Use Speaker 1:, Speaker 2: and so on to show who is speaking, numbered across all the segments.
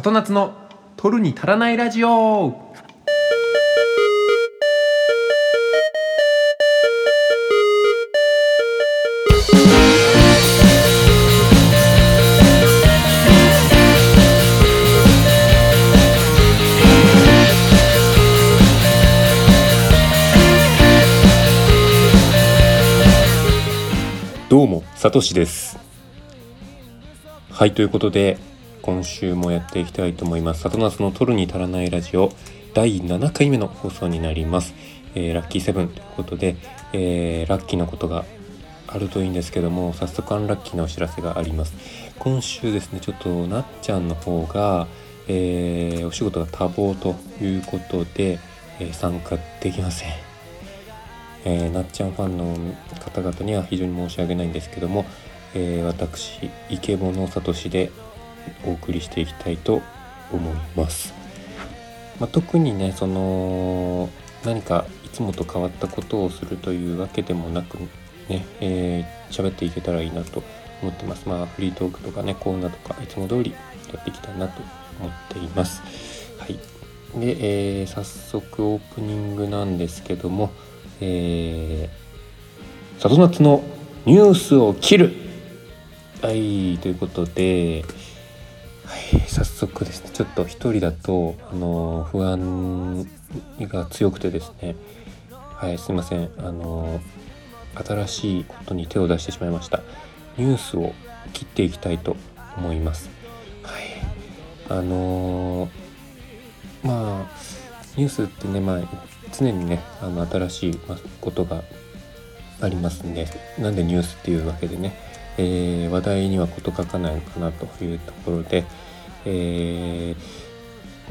Speaker 1: 里夏の取るに足らないラジオ。どうもさとしです。はいということで今週もやっていきたいと思います。里夏の取るに足らないラジオ第7回目の放送になります、えーラッキーセブンということで、えーラッキーなことがあるといいんですけども早速アンラッキーなお知らせがあります。今週ですねちょっとなっちゃんの方が、えーお仕事が多忙ということで、え参加できません。えーなっちゃんファンの方々には非常に申し訳ないんですけども、え私イケボのさとしでお送りしていきたいと思います。まあ、特にねその何かいつもと変わったことをするというわけでもなくねえー喋っていけたらいいなと思ってます。まあフリートークとかねコーナーとかいつも通りやっていきたいなと思っています。はい。で、えー早速オープニングなんですけども、えー、里夏のニュースを切るはいということで、はい、早速ですねちょっと一人だとあの不安が強くてですねはいすいませんあの新しいことに手を出してしまいました。ニュースを切っていきたいと思います。はいあのまあニュースってねまあ常にねあの新しいことがありますんでなんでニュースっていうわけでね、えー話題には事欠かないのかなというところで、えー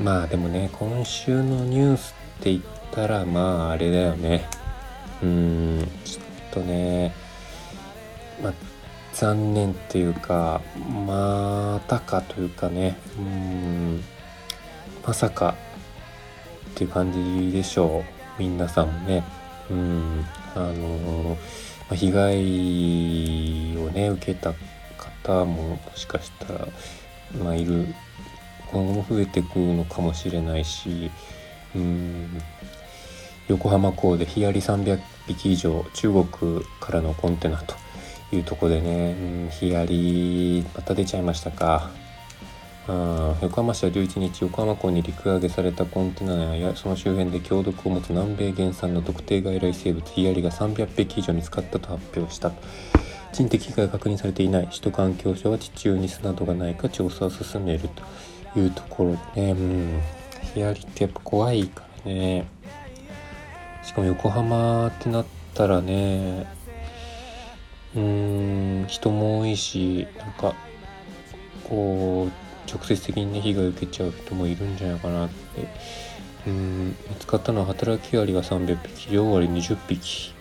Speaker 1: まあでもね今週のニュースって言ったらまああれだよね。うんちょっとねまあ残念っていうかまたかというかねうんまさかっていう感じでしょう。皆さんもね。うんあのま被害をね受けた方ももしかしたらまあいる今後も増えてくのかもしれないしうん横浜港でヒアリ300匹以上中国からのコンテナというところでね、うん、ヒアリまた出ちゃいましたか。あ横浜市は11日横浜港に陸揚げされたコンテナやその周辺で強毒を持つ南米原産の特定外来生物ヒアリが300匹以上見つかったと発表した。人的被害が確認されていない。首都環境省は地中に巣などがないか調査を進めるというところでね。うん。ヒアリってやっぱ怖いからね。しかも横浜ってなったらねうん人も多いしなんかこう直接的にね被害を受けちゃう人もいるんじゃないかなって。うん見つかったのは働きアリが300匹両アリ20匹。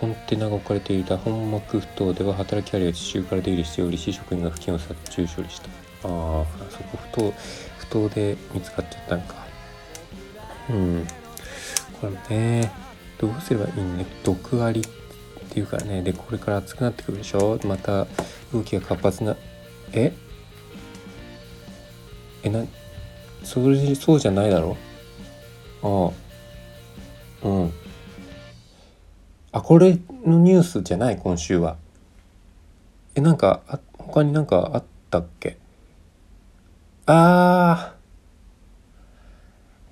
Speaker 1: コンテナが置かれていた本幕ふ頭では働きアリが地中から出入りしており市職員が付近を殺虫処理した。ああそこふ頭ふ頭で見つかっちゃったんか。うん。これねどうすればいいのね？毒アリっていうからねでこれから暑くなってくるでしょ？また動きが活発なえ？えなそれそうじゃないだろ？ああ。うん。あこれのニュースじゃない？今週は。えなんかあ他になんかあったっけ？あ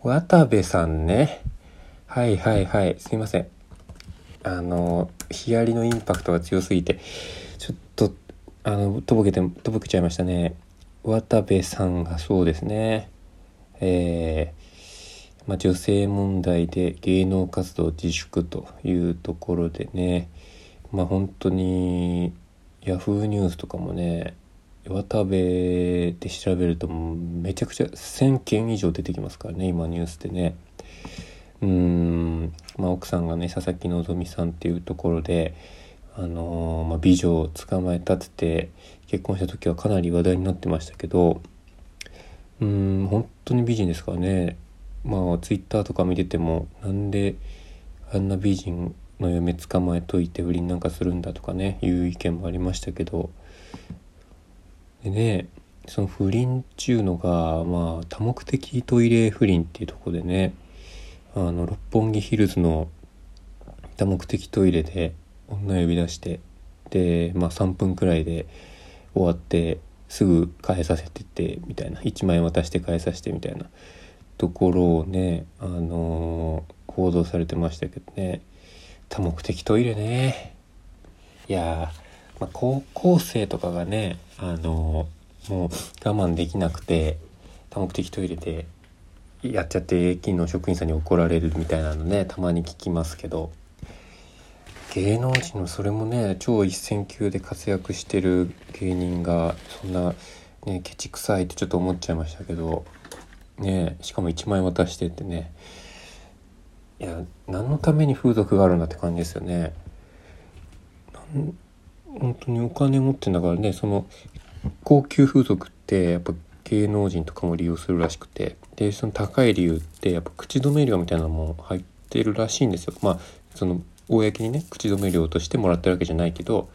Speaker 1: ー。渡部さんね。はいはいはい。すいません。あのヒアリのインパクトが強すぎてちょっとあのとぼけてとぼけちゃいましたね。渡部さんがそうですねえーまあ、女性問題で芸能活動自粛というところでねまあ本当にヤフーニュースとかもね渡部で調べるとめちゃくちゃ1,000件以上出てきますからね今ニュースでね。うん、まあ、奥さんがね佐々木希さんっていうところで、あのーまあ、美女を捕まえたってて結婚した時はかなり話題になってましたけどうん本当に美人ですからね。まあツイッターとか見ててもなんであんな美人の嫁捕まえといて不倫なんかするんだとかねいう意見もありましたけど。でねその不倫っちゅうのがまあ多目的トイレ不倫っていうとこでねあの六本木ヒルズの多目的トイレで女呼び出してでまあ3分くらいで終わってすぐ返させててみたいな1万円渡して返させてみたいなところをねあのー、報道されてましたけどね。多目的トイレね。いやまあ、高校生とかがねあのー、もう我慢できなくて多目的トイレでやっちゃって駅の職員さんに怒られるみたいなのねたまに聞きますけど。芸能人のそれもね超一線級で活躍してる芸人がそんなねケチくさいってちょっと思っちゃいましたけどねしかも1万円渡してってねいや何のために風俗があるんだって感じですよね。本当にお金持ってんだからねその高級風俗ってやっぱ芸能人とかも利用するらしくてでその高い理由ってやっぱ口止め料みたいなのも入ってるらしいんですよ。まあその公にね口止め料としてもらってるわけじゃないけど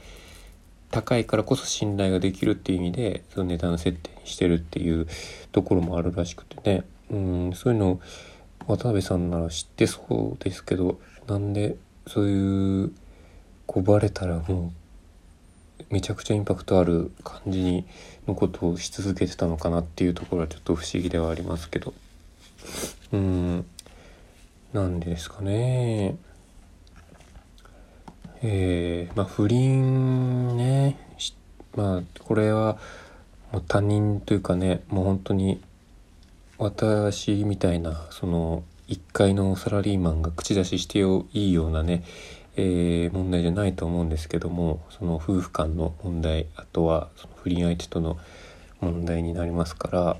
Speaker 1: 高いからこそ信頼ができるっていう意味でその値段設定にしてるっていうところもあるらしくてねうんそういうの渡辺さんなら知ってそうですけどなんでそういうこうバレたらもうめちゃくちゃインパクトある感じにのことをし続けてたのかなっていうところはちょっと不思議ではありますけどうんなんでですかね。えー、まあ不倫ねまあこれはもう他人というかねもう本当に私みたいなその1階のサラリーマンが口出ししていいようなね、えー、問題じゃないと思うんですけどもその夫婦間の問題あとはその不倫相手との問題になりますから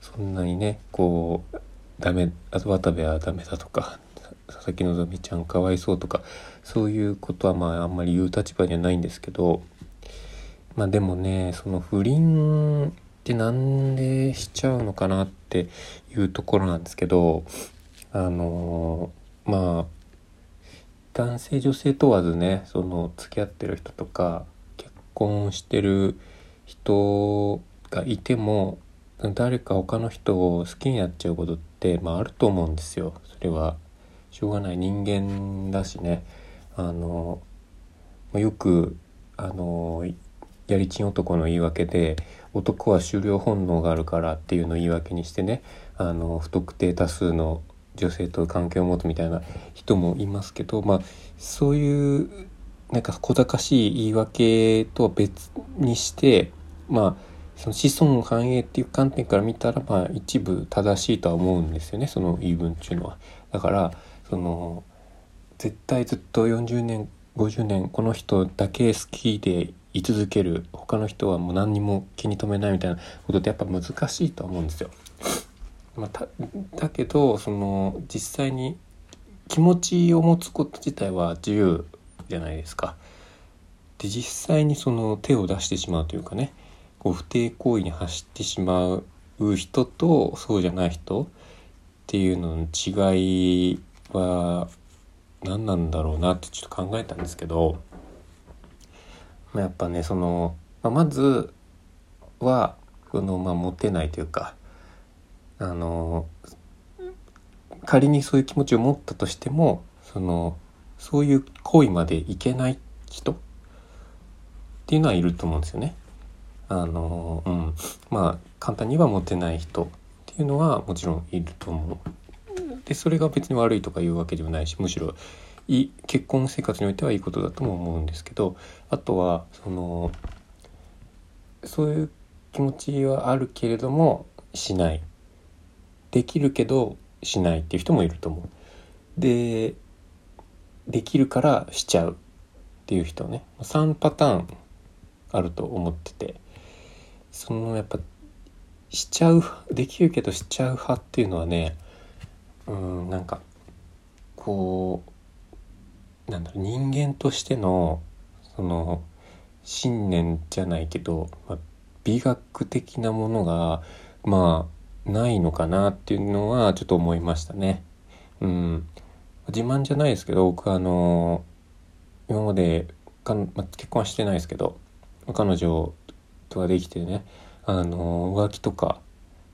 Speaker 1: そんなにねこうダメ渡部はダメだとか佐々木希ちゃんかわいそうとかそういうことはまああんまり言う立場にはないんですけどまあでもねその不倫ってなんでしちゃうのかなっていうところなんですけどあのまあ男性女性問わずねその付き合ってる人とか結婚してる人がいても誰か他の人を好きになっちゃうことって、まあ、あると思うんですよ。それはしょうがない。人間だしね。あのよくあのやりちん男の言い訳で男は狩猟本能があるからっていうのを言い訳にしてねあの不特定多数の女性と関係を持つみたいな人もいますけど、まあ、そういうなんか小賢しい言い訳とは別にしてまあその子孫繁栄っていう観点から見たらまあ一部正しいとは思うんですよねその言い分っていうのは。だからその絶対ずっと40年50年この人だけ好きで居続ける他の人はもう何にも気に留めないみたいなことってやっぱ難しいとは思うんですよ。まあ、だけどその実際に気持ちを持つこと自体は自由じゃないですか。で実際にその手を出してしまうというかねこう不貞行為に走ってしまう人とそうじゃない人っていうのの違いは何なんだろうなってちょっと考えたんですけど、まあ、やっぱねその、まあ、まずはこの、まあ、モテないというかあの仮にそういう気持ちを持ったとしてもそのそういう行為までいけない人っていうのはいると思うんですよね。あのうん、まあ簡単にはモテない人っていうのはもちろんいると思う。でそれが別に悪いとかいうわけではないしむしろい結婚生活においてはいいことだとも思うんですけどあとはそのそういう気持ちはあるけれどもしない。できるけどしないっていう人もいると思う。でできるからしちゃうっていう人ね。3パターンあると思ってて。そのやっぱしちゃうできるけどしちゃう派っていうのはねうんなんかこうなんだろう人間としてのその信念じゃないけど、まあ、美学的なものがまあないのかなっていうのはちょっと思いましたね。うん、自慢じゃないですけど僕あの今までかん、まあ、結婚はしてないですけど彼女とはできてねあの浮気とか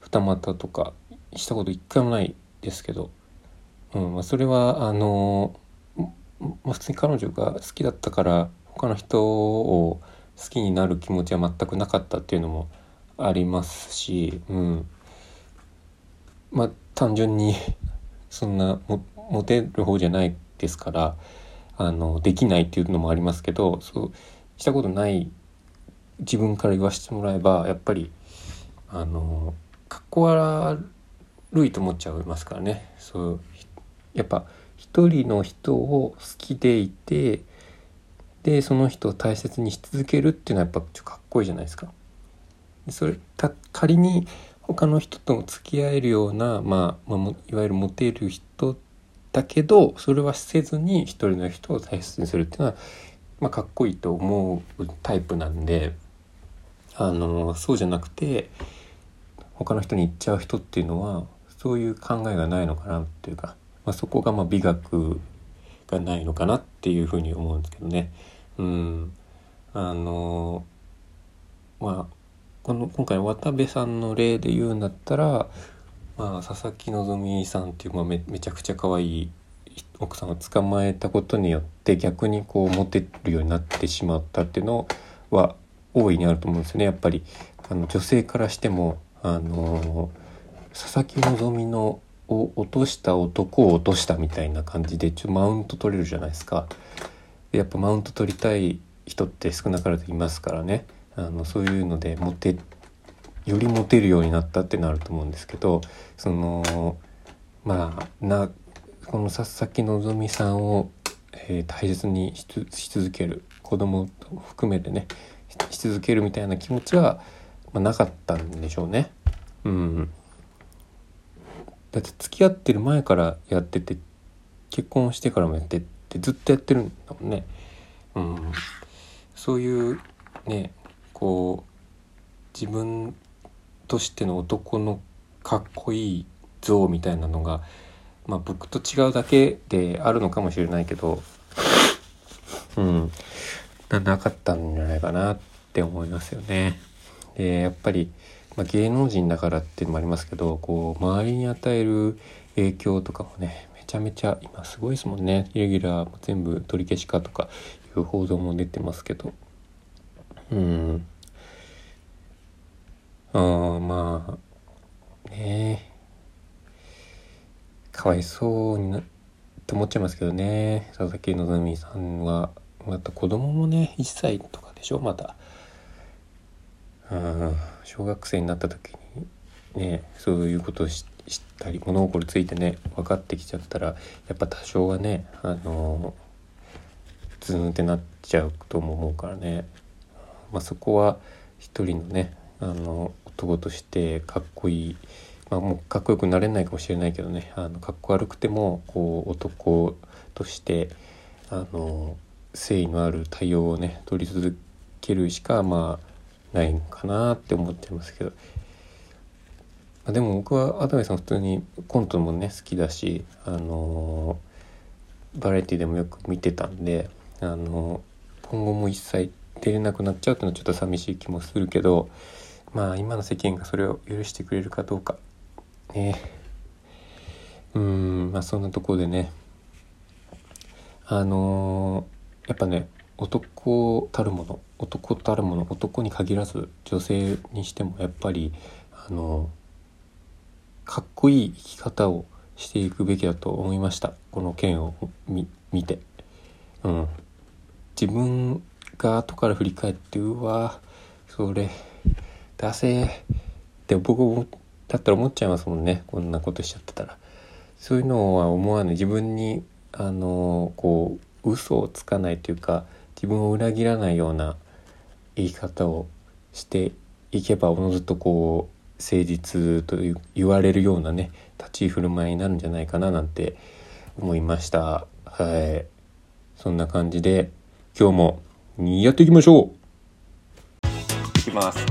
Speaker 1: 二股とかしたこと一回もないですけど、うんまあ、それはあの、まあ、普通に彼女が好きだったから他の人を好きになる気持ちは全くなかったっていうのもありますし、うん、まあ単純に そんなもモテる方じゃないですからあのできないっていうのもありますけどそうしたことない自分から言わせてもらえばやっぱりあのかっこ悪るいと思っちゃいますからねそうやっぱ一人の人を好きでいてでその人を大切にし続けるっていうのはやっぱちょっとかっこいいじゃないですか。それた仮に他の人と付き合えるような、まあ、まあ、いわゆるモテる人だけどそれはせずに一人の人を大切にするっていうのは、まあ、かっこいいと思うタイプなんであのそうじゃなくて他の人に言っちゃう人っていうのはそういう考えがないのかなっていうか、まあ、そこがまあ美学がないのかなっていうふうに思うんですけどね。うんあのまあこの今回渡部さんの例で言うんだったら、まあ、佐々木希さんっていう、まあ、めめちゃくちゃ可愛い奥さんを捕まえたことによって逆にこうモテるようになってしまったっていうのは大いにあると思うんですよねやっぱりあの女性からしてもあの佐々木希のを落とした男を落としたみたいな感じでちょマウント取れるじゃないですか。やっぱマウント取りたい人って少なからずいますからねあのそういうのでモテよりモテるようになったってなると思うんですけどそのまあなこの佐々木希さんを、えー、大切にし続ける子供含めてねし続けるみたいな気持ちは、まあ、なかったんでしょうね。うん、だって付き合ってる前からやってて結婚してからもやってってずっとやってるんだもんね。うん、そういうねこう自分としての男のかっこいい像みたいなのが、まあ、僕と違うだけであるのかもしれないけど、うん、なかったんじゃないかなって思いますよね。でやっぱり、まあ、芸能人だからっていうのもありますけどこう周りに与える影響とかもねめちゃめちゃ今すごいですもんね。イレギュラーも全部取り消しかとかいう報道も出てますけど。うん。あまあね。えかわいそうになって思っちゃいますけどね。佐々木希さんはまた子供もね1歳とかでしょまだ。うん。小学生になった時にねそういうことを知ったり物心ついてね分かってきちゃったらやっぱ多少はねあのズーンってなっちゃうとも思うからね、まあ、そこは一人のねあの男としてかっこいい、まあ、もうかっこよくなれないかもしれないけどねあのかっこ悪くてもこう男としてあの誠意のある対応をね取り続けるしかまあないのかなって思ってますけど。でも僕はアダメさん普通にコントもね好きだし、あのバラエティでもよく見てたんで、あの今後も一切出れなくなっちゃうっていうのはちょっと寂しい気もするけどまあ今の世間がそれを許してくれるかどうかねうんまあそんなところでねあのー、やっぱね男たるもの男たるもの男に限らず女性にしてもやっぱりあの、かっこいい生き方をしていくべきだと思いました。この件を見て。うん。自分が後から振り返ってうわそれ出せって僕もだったら思っちゃいますもんね。こんなことしちゃってたら。そういうのは思わない。自分にあのこう嘘をつかないというか自分を裏切らないような言い方をしていけばおのずとこう誠実と言われるようなね立ち居振る舞いになるんじゃないかななんて思いました。はい。そんな感じで今日もやっていきましょう。いきます。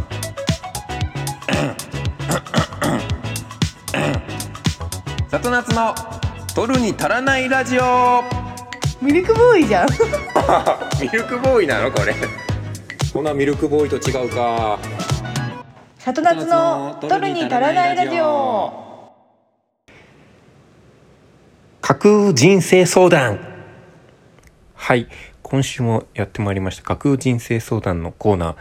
Speaker 1: 里夏の取るに足らないラジオ。
Speaker 2: ミルクボーイじゃん。
Speaker 1: ミルクボーイなのこれ。こんなミルクボーイと違うか。
Speaker 2: 里夏の取るに足らないラジオ。
Speaker 1: 架空人生相談。はい。今週もやってまいりました。架空人生相談のコーナー、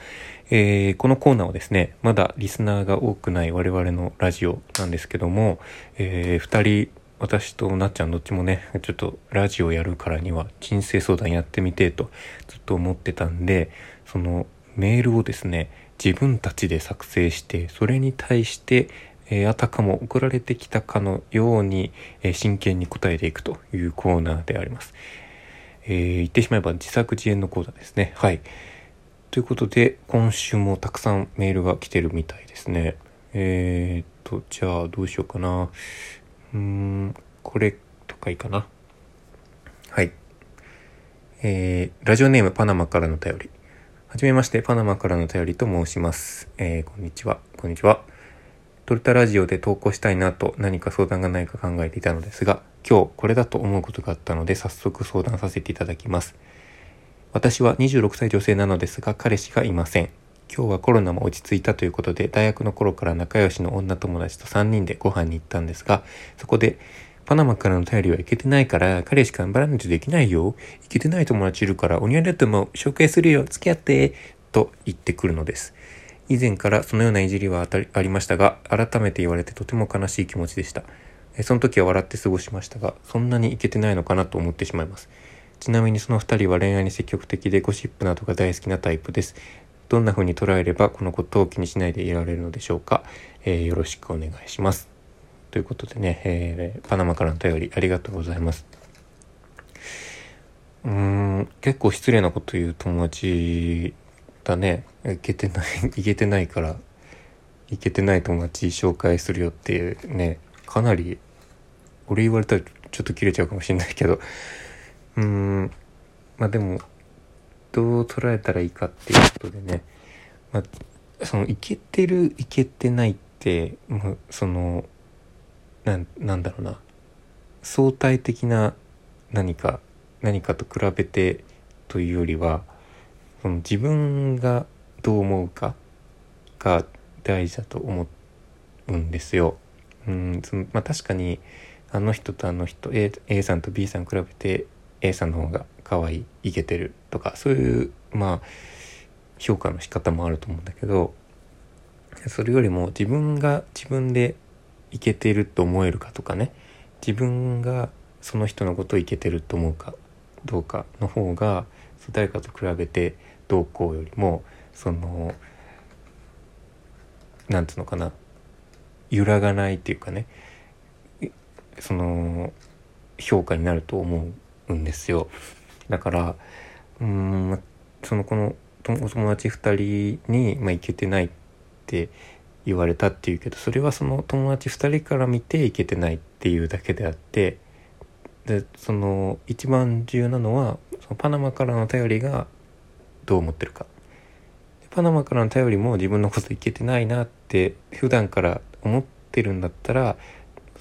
Speaker 1: えーこのコーナーはですねまだリスナーが多くない我々のラジオなんですけども、え2人私となっちゃんどっちもねちょっとラジオやるからには人生相談やってみてとずっと思ってたんでそのメールをですね自分たちで作成してそれに対して、えーあたかも送られてきたかのように、えー真剣に答えていくというコーナーであります。えー言ってしまえば自作自演のコーナーですね。はい。ということで今週もたくさんメールが来てるみたいですね。えー、っとじゃあどうしようかな。うんこれとかいいかな。はい。えーラジオネームパナマからの便り。はじめまして、パナマからの便りと申します。えーこんにちは。こんにちは。トルタラジオで投稿したいなと何か相談がないか考えていたのですが、今日これだと思うことがあったので早速相談させていただきます。私は26歳女性なのですが彼氏がいません。今日はコロナも落ち着いたということで大学の頃から仲良しの女友達と3人でご飯に行ったんですが、そこでパナマからの便りは行けてないから彼氏頑張らないとできないよ。行けてない友達いるからお似合いだと思う。紹介するよ。付き合って。と言ってくるのです。以前からそのようないじりはありましたが、改めて言われてとても悲しい気持ちでした。その時は笑って過ごしましたが、そんなにいけてないのかなと思ってしまいます。ちなみにその二人は恋愛に積極的でゴシップなどが大好きなタイプです。どんな風に捉えればこのことを気にしないでいられるのでしょうか？えーよろしくお願いします。ということでね、えーパナマからの便りありがとうございます。うーん、結構失礼なこと言う友達だね。いけてない、いけてないから、いけてない友達紹介するよっていうね、かなり、俺言われたらちょっと切れちゃうかもしれないけど、うーん、まあでも、どう捉えたらいいかっていうことでね、まあ、その、いけてる、いけてないって、もうその、なん、なんだろうな、相対的な何か、何かと比べてというよりは、その自分がどう思うかが大事だと思うんですよ。うんそのまあ、確かにあの人とあの人 A, A さんと B さん比べて A さんの方が可愛いイケてるとかそういうまあ評価の仕方もあると思うんだけどそれよりも自分が自分でイケてると思えるかとかね自分がその人のことをイケてると思うかどうかの方が誰かと比べてどうこうよりもそのなんつうのかな揺らがないっていうかねその評価になると思うんですよ。だからうんそのこのお友達2人に、まあ、いけてないって言われたっていうけどそれはその友達2人から見ていけてないっていうだけであってでその一番重要なのはそのパナマからの頼りがどう思ってるか。パナマからの頼りも自分のこといけてないなって普段から思ってるんだったら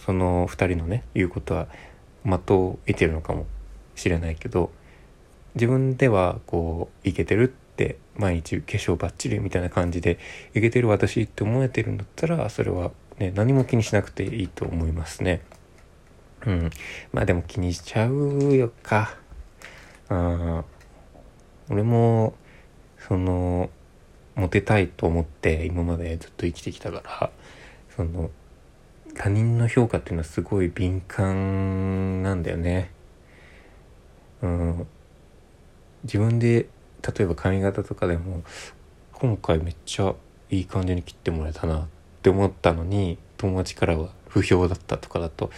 Speaker 1: その2人のね言うことは的を得てるのかもしれないけど自分ではこういけてるって毎日化粧バッチリみたいな感じでいけてる私って思えてるんだったらそれはね何も気にしなくていいと思いますね。うん、まあでも気にしちゃうよか。うん、俺もそのモテたいと思って今までずっと生きてきたからその他人の評価っていうのはすごい敏感なんだよね。うん、自分で例えば髪型とかでも今回めっちゃいい感じに切ってもらえたなって思ったのに友達からは不評だったとかだと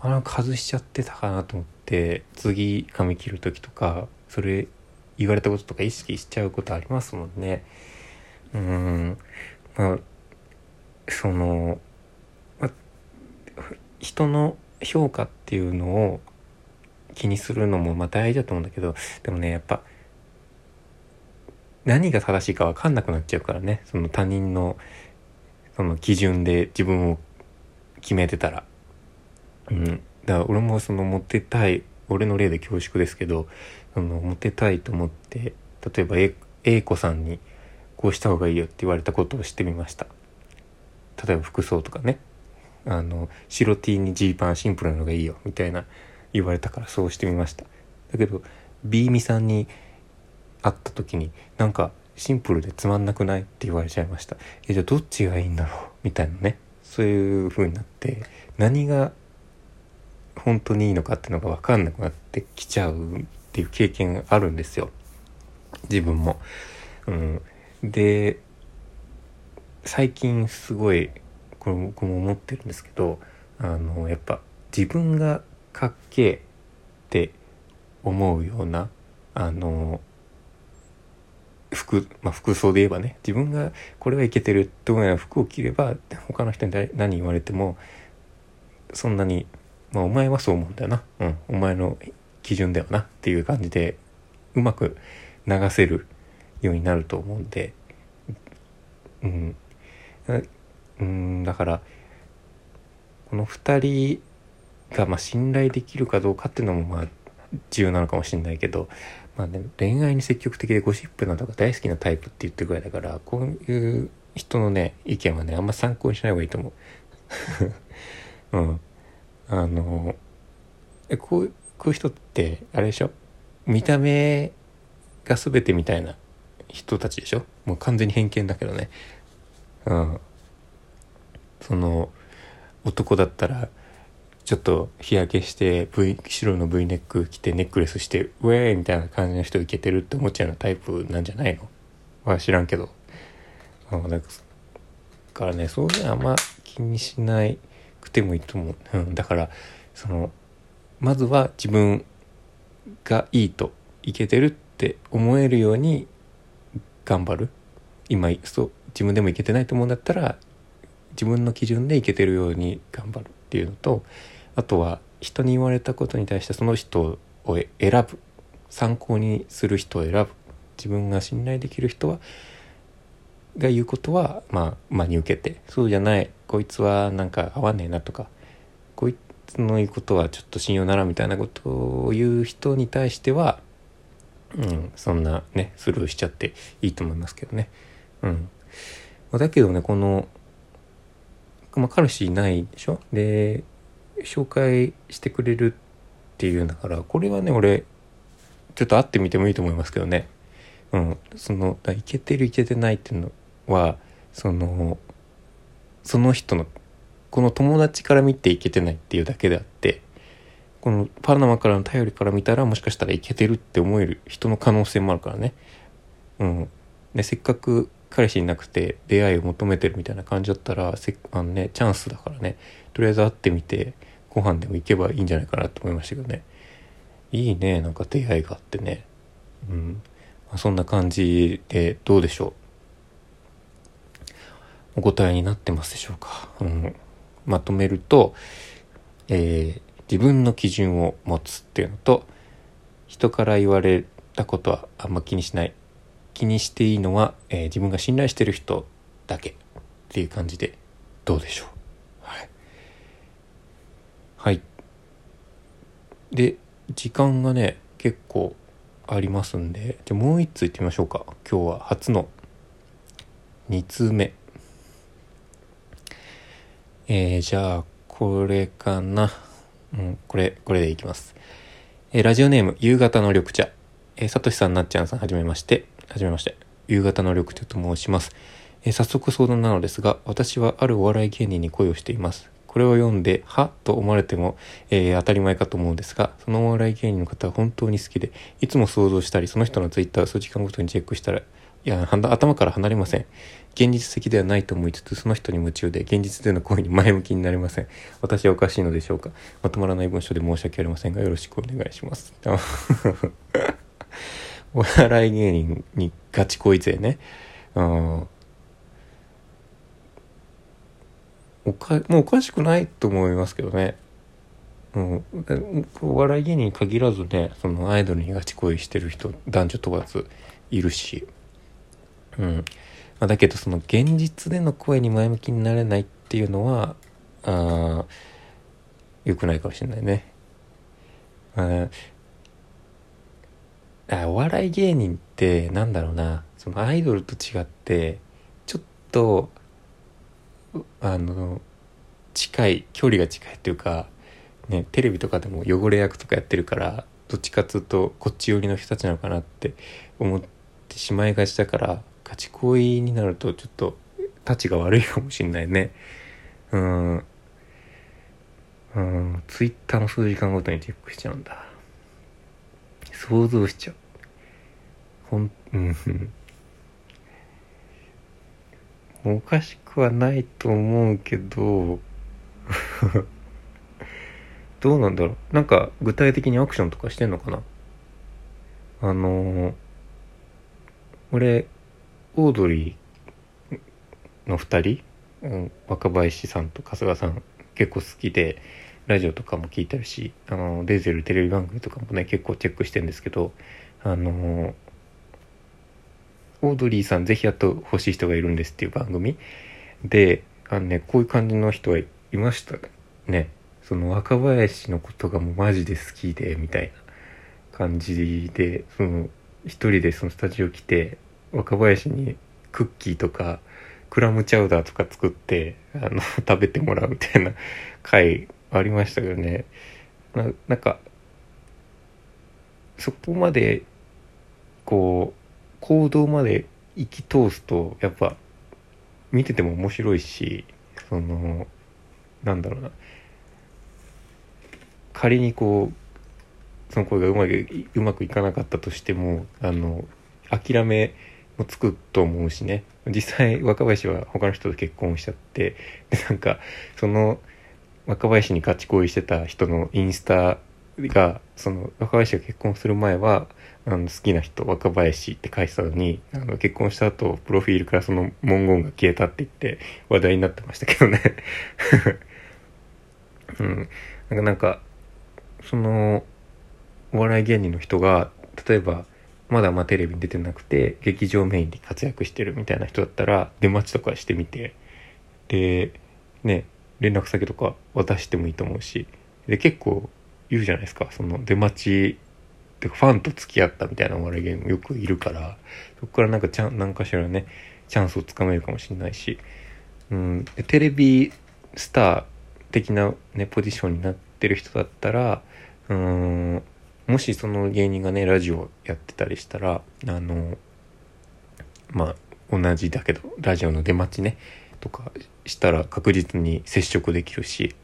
Speaker 1: あなんか外しちゃってたかなと思って次髪切る時とかそれ言われたこととか意識しちゃうことありますもんね。うんまあその、ま、人の評価っていうのを気にするのもまあ大事だと思うんだけどでもねやっぱ何が正しいか分かんなくなっちゃうからね。その他人のその基準で自分を決めてたら。うん、だから俺もそのモテたい俺の例で恐縮ですけどそのモテたいと思って例えば A, A 子さんにこうした方がいいよって言われたことをしてみました。例えば服装とかね。あの白 T にジーパンシンプルなのがいいよみたいな言われたからそうしてみました。だけど B ミさんに会った時になんかシンプルでつまんなくないって言われちゃいました。えじゃあどっちがいいんだろう？みたいなね。そういう風になって何が本当にいいのかっていうのが分かんなくなってきちゃうっていう経験があるんですよ。自分も。うん、で最近すごいこれ僕も思ってるんですけどあのやっぱ自分がかっけえって思うようなあの服、まあ、服装で言えばね自分がこれはいけてるって思うような服を着れば他の人に何言われてもそんなに、まあ、お前はそう思うんだよな、うん、お前の基準だよなっていう感じでうまく流せるようになると思うんで、うん、うんだからこの2人がまあ信頼できるかどうかっていうのもまあ重要なのかもしれないけど、まあね、恋愛に積極的でゴシップなどが大好きなタイプって言ってるぐらいだからこういう人のね意見はねあんま参考にしない方がいいと思う。うん、あのえこうこういう人ってあれでしょ？見た目が全てみたいな人たちでしょ？もう完全に偏見だけどね。うん。その男だったらちょっと日焼けして v 白の V ネック着てネックレスしてウェーみたいな感じの人いけてるって思っちゃうようなタイプなんじゃないの？は知らんけど。あだからねそういうのあんま気にしなくてもいいと思う。うん、だからそのまずは自分がいいといけてるって思えるように頑張る今そう自分でもいけてないと思うんだったら自分の基準でいけてるように頑張るっていうのとあとは人に言われたことに対してその人を選ぶ参考にする人を選ぶ自分が信頼できる人はが言うことはまあ真に受けてそうじゃないこいつはなんか合わねえなとかこいつの言うことはちょっと信用ならみたいなことを言う人に対してはうん、そんなねスルーしちゃっていいと思いますけどね。うん、だけどねこの、まあ、彼氏いないでしょ？で紹介してくれるっていうんだからこれはね俺ちょっと会ってみてもいいと思いますけどね。うん、そのいけてるいけてないっていうのはそのその人のこの友達から見ていけてないっていうだけであってこのパナマからの頼りから見たらもしかしたらいけてるって思える人の可能性もあるからね。うん。で、せっかく彼氏いなくて出会いを求めてるみたいな感じだったら、せあのね、チャンスだからね、とりあえず会ってみて、ご飯でも行けばいいんじゃないかなと思いましたけどね。いいね、なんか出会いがあってね。うん。まあ、そんな感じでどうでしょう？お答えになってますでしょうか？うん。まとめると、えー、自分の基準を持つっていうのと人から言われたことはあんま気にしない気にしていいのは、えー、自分が信頼してる人だけっていう感じでどうでしょうはい、はい、で時間がね結構ありますんでじゃもう一通いってみましょうか今日は初の2通目えー、じゃあこれかなうん、これ、これでいきます。えー、ラジオネーム、夕方の緑茶。えー、さとしさん、なっちゃんさん、はじめまして。はじめまして。夕方の緑茶と申します。えー、早速相談なのですが、私はあるお笑い芸人に恋をしています。これを読んで、は？と思われても、えー、当たり前かと思うんですが、そのお笑い芸人の方は本当に好きで、いつも想像したり、その人のツイッター数時間ごとにチェックしたら、いや、頭から離れません。現実的ではないと思いつつ、その人に夢中で、現実での恋に前向きになれません。私はおかしいのでしょうか？まとまらない文章で申し訳ありませんが、よろしくお願いします。お笑い芸人にガチ恋勢ね。うん。おか、もうおかしくないと思いますけどね。うん。お笑い芸人に限らずね、そのアイドルにガチ恋してる人、男女問わずいるし。うん。まあ、だけどその現実での声に前向きになれないっていうのは、あ良くないかもしれないね。ああお笑い芸人ってなんだろうな、そのアイドルと違って、ちょっと、あの近い距離が近いっていうかねテレビとかでも汚れ役とかやってるからどっちかっつうとこっち寄りの人たちなのかなって思ってしまいがちだからガチ恋になるとちょっとたちが悪いかもしんないね。うん。うん。ツイッターの数時間ごとにチェックしちゃうんだ。想像しちゃう。ほんうん。おかしくはないと思うけど どうなんだろう。なんか具体的にアクションとかしてんのかな。あのー、俺オードリーの2人、うん、若林さんと春日さん結構好きでラジオとかも聞いてるしあのデーゼルテレビ番組とかもね結構チェックしてんですけどあのーオードリーさんぜひやっと欲しい人がいるんですっていう番組。であのねこういう感じの人はいましたね。その若林のことがもうマジで好きでみたいな感じでその一人でそのスタジオ来て若林にクッキーとかクラムチャウダーとか作ってあの 食べてもらうみたいな回ありましたけどね。ななんかそこまでこう行動まで行き通すとやっぱ見てても面白いしそのなんだろうな。仮にこうその声がうまくうまくいかなかったとしてもあの諦めもつくと思うしね。実際若林は他の人と結婚しちゃってでなんかその若林にガチ恋してた人のインスタがその若林が結婚する前はあの好きな人若林って書いてたのにあの結婚した後プロフィールからその文言が消えたって言って話題になってましたけどね。うん。なんかなんかそのお笑い芸人の人が例えばまだまあテレビに出てなくて劇場メインで活躍してるみたいな人だったら出待ちとかしてみてでね連絡先とか渡してもいいと思うしで結構言うじゃないですか。その出待ちてファンと付き合ったみたいなお笑い芸人もよくいるからそこからなんかちゃん何かしらねチャンスをつかめるかもしれないし、うん、テレビスター的な、ね、ポジションになってる人だったらうんもしその芸人がねラジオやってたりしたらあのまあ同じだけどラジオの出待ちねとかしたら確実に接触できるし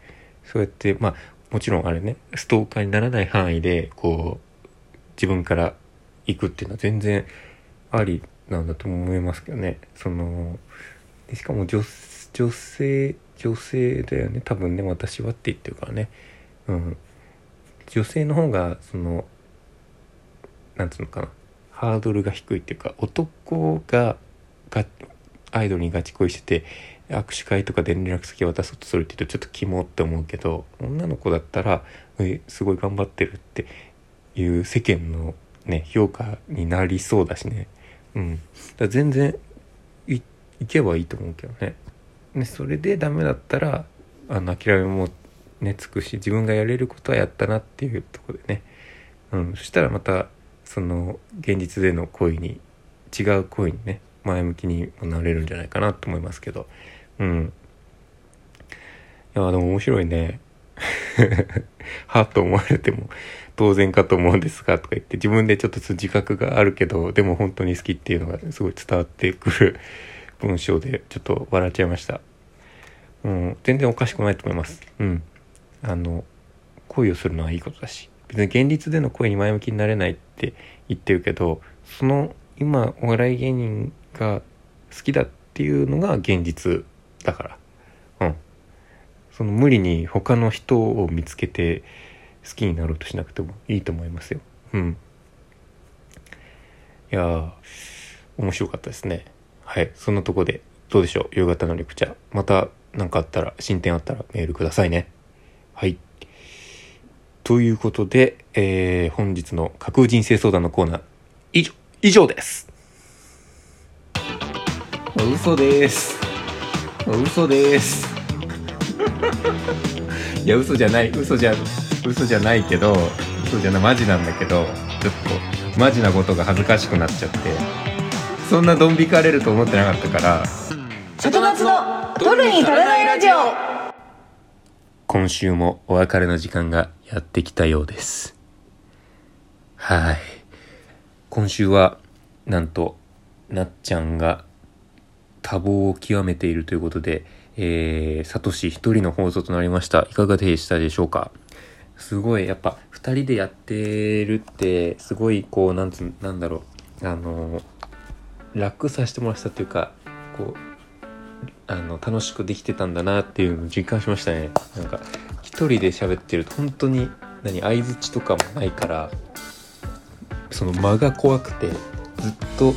Speaker 1: そうやってまあもちろんあれねストーカーにならない範囲でこう自分から行くっていうのは全然ありなんだと思いますけどね。そのしかも女女性女性だよね。多分ね私はって言ってるからね。うん。女性の方がそのなんつうのかな。ハードルが低いっていうか男ががアイドルにガチ恋してて握手会とかで連絡先渡そうとするって言うとちょっとキモって思うけど女の子だったらえすごい頑張ってるっていう世間のね評価になりそうだしね。うん。だ全然いけばいいと思うけどね。ねそれでダメだったらあの諦めもねつくし自分がやれることはやったなっていうとこでね、うん、そしたらまたその現実での恋に違う恋にね前向きにもなれるんじゃないかなと思いますけど。うん。いやでも面白いねはっと思われても。当然かと思うんですがとか言って自分でちょっと自覚があるけどでも本当に好きっていうのがすごい伝わってくる文章でちょっと笑っちゃいました。うん、全然おかしくないと思います。うん。あの、恋をするのはいいことだし、別に現実での恋に前向きになれないって言ってるけど、その今お笑い芸人が好きだっていうのが現実だから。うん。その無理に他の人を見つけて、好きになろうとしなくてもいいと思いますよ。うん。いや面白かったですね。はい。そんなとこで、どうでしょう？夕方のレクチャー。また何かあったら、進展あったらメールくださいね。はい。ということで、えー、本日の架空人生相談のコーナー、以上、以上です。嘘です。嘘です。いや、嘘じゃない、嘘じゃ、嘘じゃないけど嘘じゃないマジなんだけどちょっとマジなことが恥ずかしくなっちゃってそんなドン引かれると思ってなかったから
Speaker 2: 里夏の夜に足らないラジオ。
Speaker 1: 今週もお別れの時間がやってきたようです。はい。今週はなんとなっちゃんが多忙を極めているということでえー、サトシ一人の放送となりました。いかがでしたでしょうか？すごいやっぱ2人でやってるってすごいこうなんつなんだろう。あの楽させてもらったっていうかこうあの楽しくできてたんだなっていうのを実感しましたね。なんか一人で喋ってると本当に何相づちとかもないからその間が怖くてずっと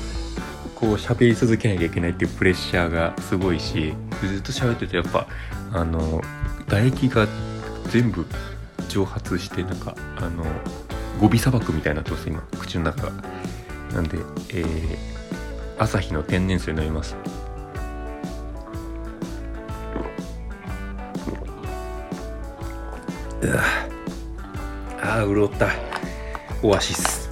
Speaker 1: こう喋り続けなきゃいけないっていうプレッシャーがすごいしずっと喋っててやっぱあの唾液が全部蒸発してなんかあのゴビ砂漠みたいになってます今口の中が。なんで、えー、朝日の天然水飲みます。うわあー潤った。オアシス。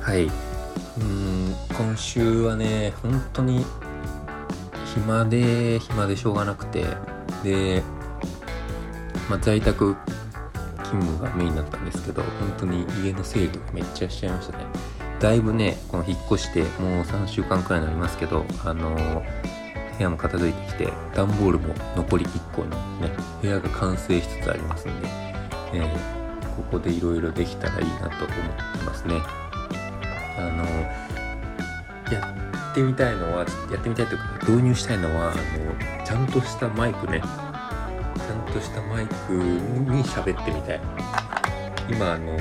Speaker 1: はい。うん今週はね本当に暇で暇でしょうがなくて。で、まあ、在宅勤務がメインだったんですけど本当に家の整理とかめっちゃしちゃいましたね。だいぶねこの引っ越してもう3週間くらいになりますけどあの部屋も片付いてきて段ボールも残り1個のね部屋が完成しつつありますんで、えーここでいろいろできたらいいなと思ってますね。あのやってみたいのはやってみたいというか導入したいのはあのちゃんとしたマイクね。としたマイクに喋ってみたい。今あの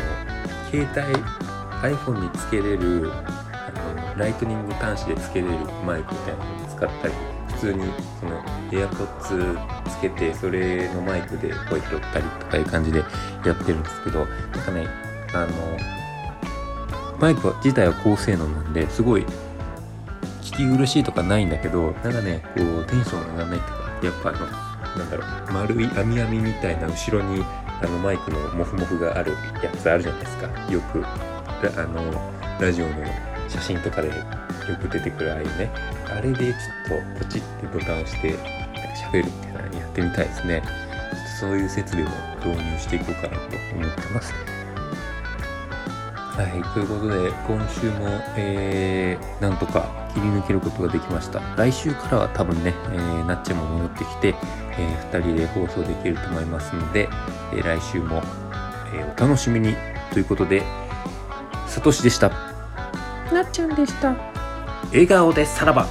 Speaker 1: 携帯 iPhone につけれるあのライトニング端子でつけれるマイクみたいなのを使ったり普通にその AirPods つけてそれのマイクで声拾ったりとかいう感じでやってるんですけどなんかねあのマイク自体は高性能なんですごい聞き苦しいとかないんだけどなんかねこうテンションが上がらないっていうかやっぱあのなんだろう丸い網網みたいな後ろにあのマイクのモフモフがあるやつあるじゃないですか。よくあのラジオの写真とかでよく出てくるああいうね。あれでちょっとポチってボタンを押して喋るみたいなのやってみたいですね。そういう設備も導入していこうかなと思ってます。はい、ということで今週も、えー、なんとか切り抜けることができました。来週からは多分ね、えー、なっちゃんも戻ってきて、えー、2人で放送できると思いますので、えー来週も、えーお楽しみに。ということでさとしでした。
Speaker 2: なっちゃんでした。
Speaker 1: 笑顔でさらば